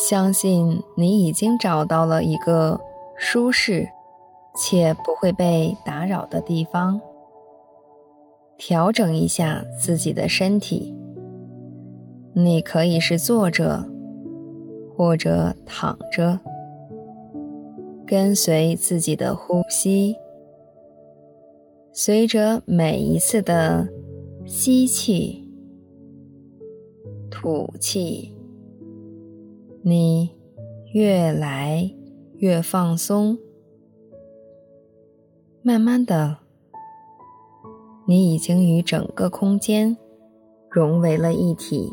相信你已经找到了一个舒适且不会被打扰的地方，调整一下自己的身体。你可以是坐着，或者躺着，跟随自己的呼吸，随着每一次的吸气、吐气。你越来越放松，慢慢的，你已经与整个空间融为了一体。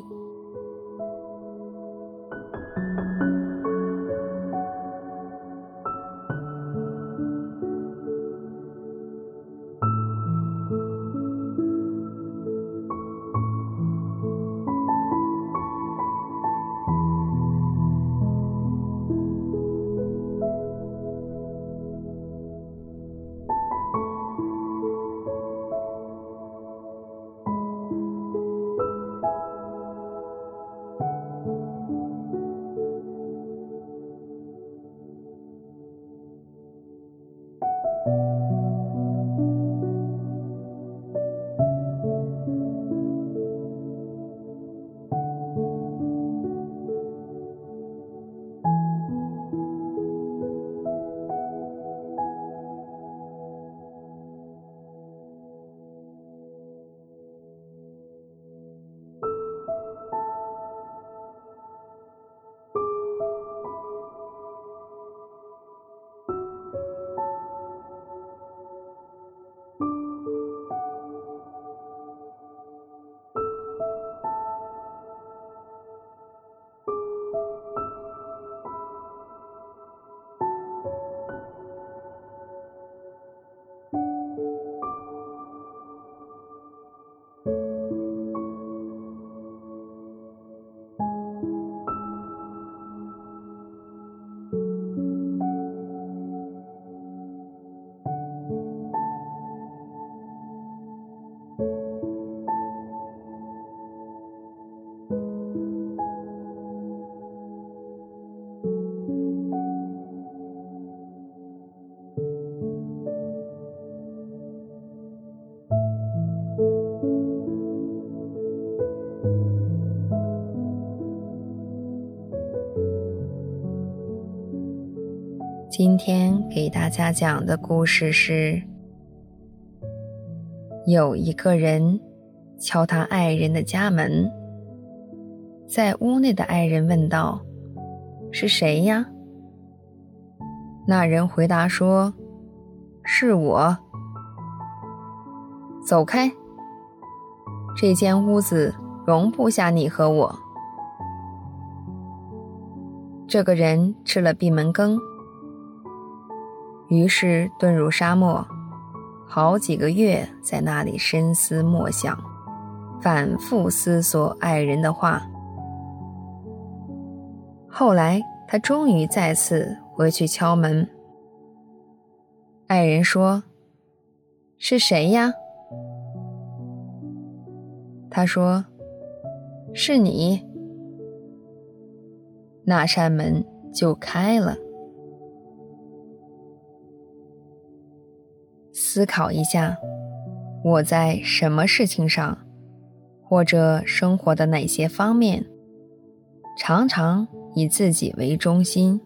今天给大家讲的故事是：有一个人敲他爱人的家门，在屋内的爱人问道：“是谁呀？”那人回答说：“是我。”走开，这间屋子容不下你和我。这个人吃了闭门羹。于是遁入沙漠，好几个月在那里深思默想，反复思索爱人的话。后来他终于再次回去敲门。爱人说：“是谁呀？”他说：“是你。”那扇门就开了。思考一下，我在什么事情上，或者生活的哪些方面，常常以自己为中心。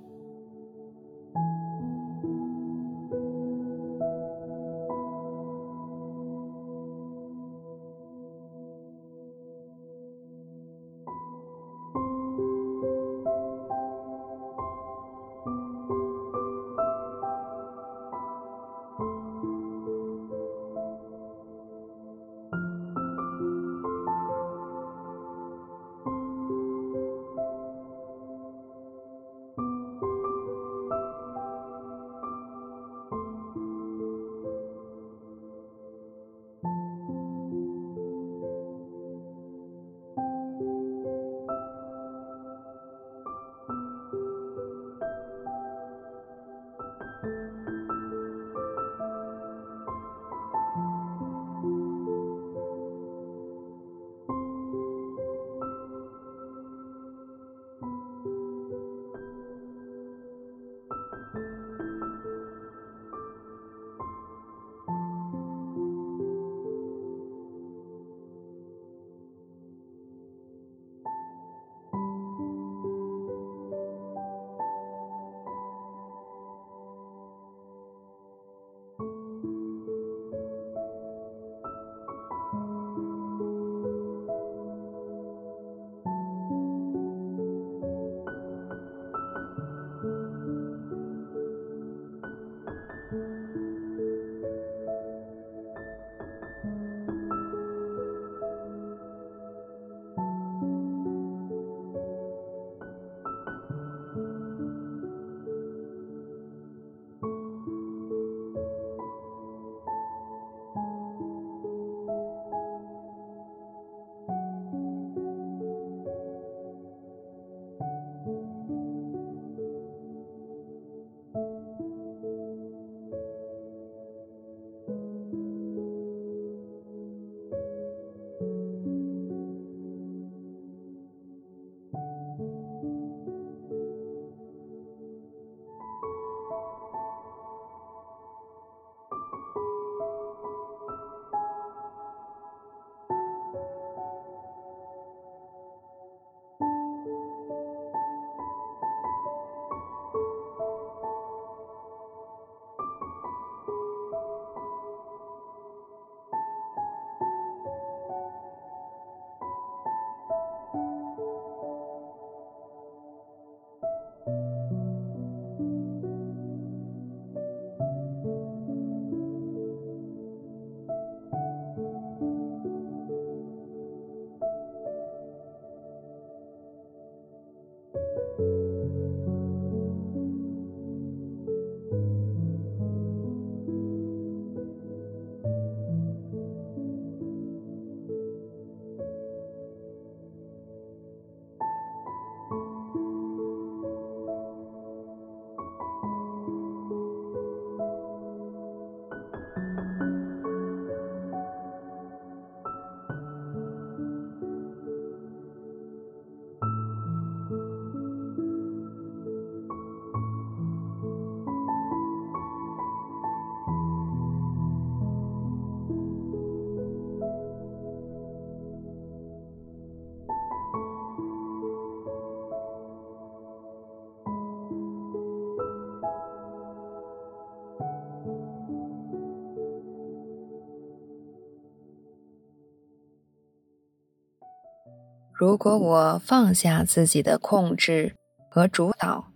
如果我放下自己的控制和主导，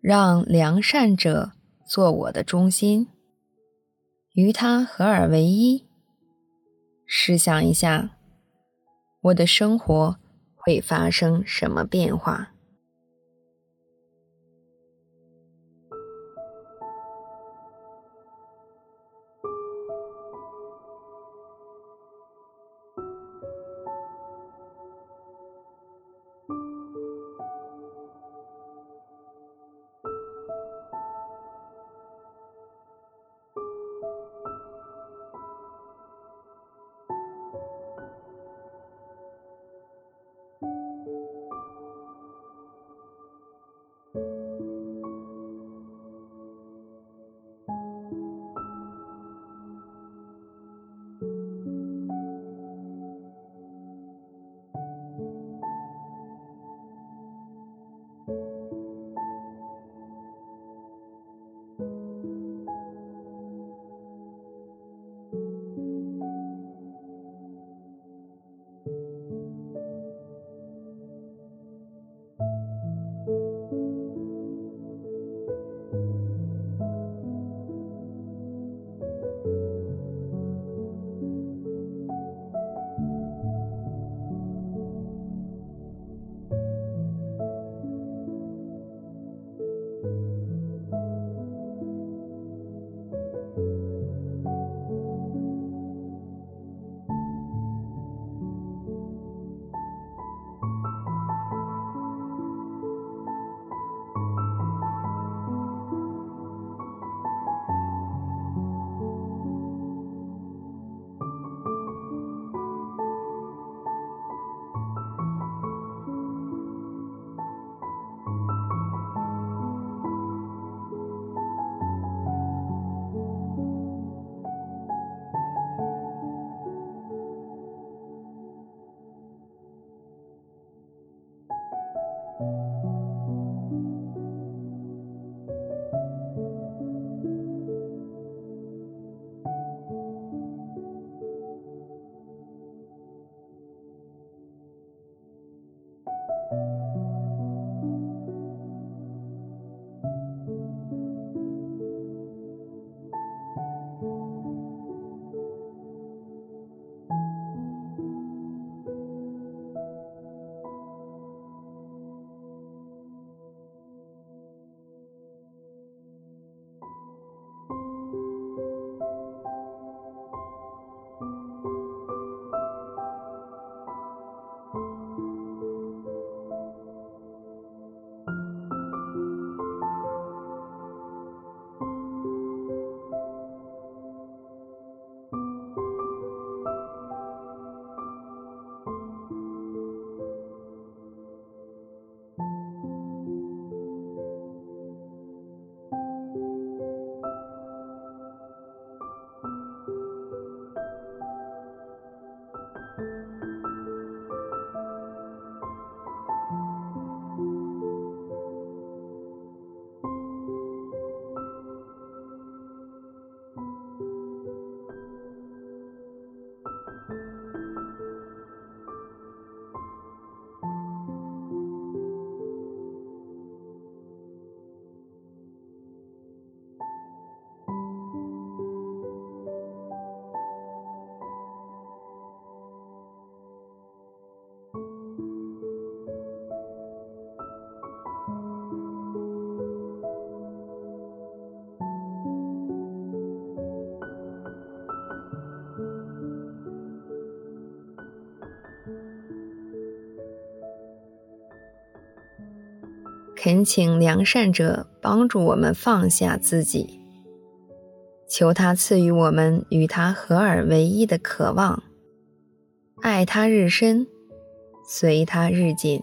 让良善者做我的中心，与他合而为一，试想一下，我的生活会发生什么变化？恳请良善者帮助我们放下自己，求他赐予我们与他合而为一的渴望，爱他日深，随他日紧。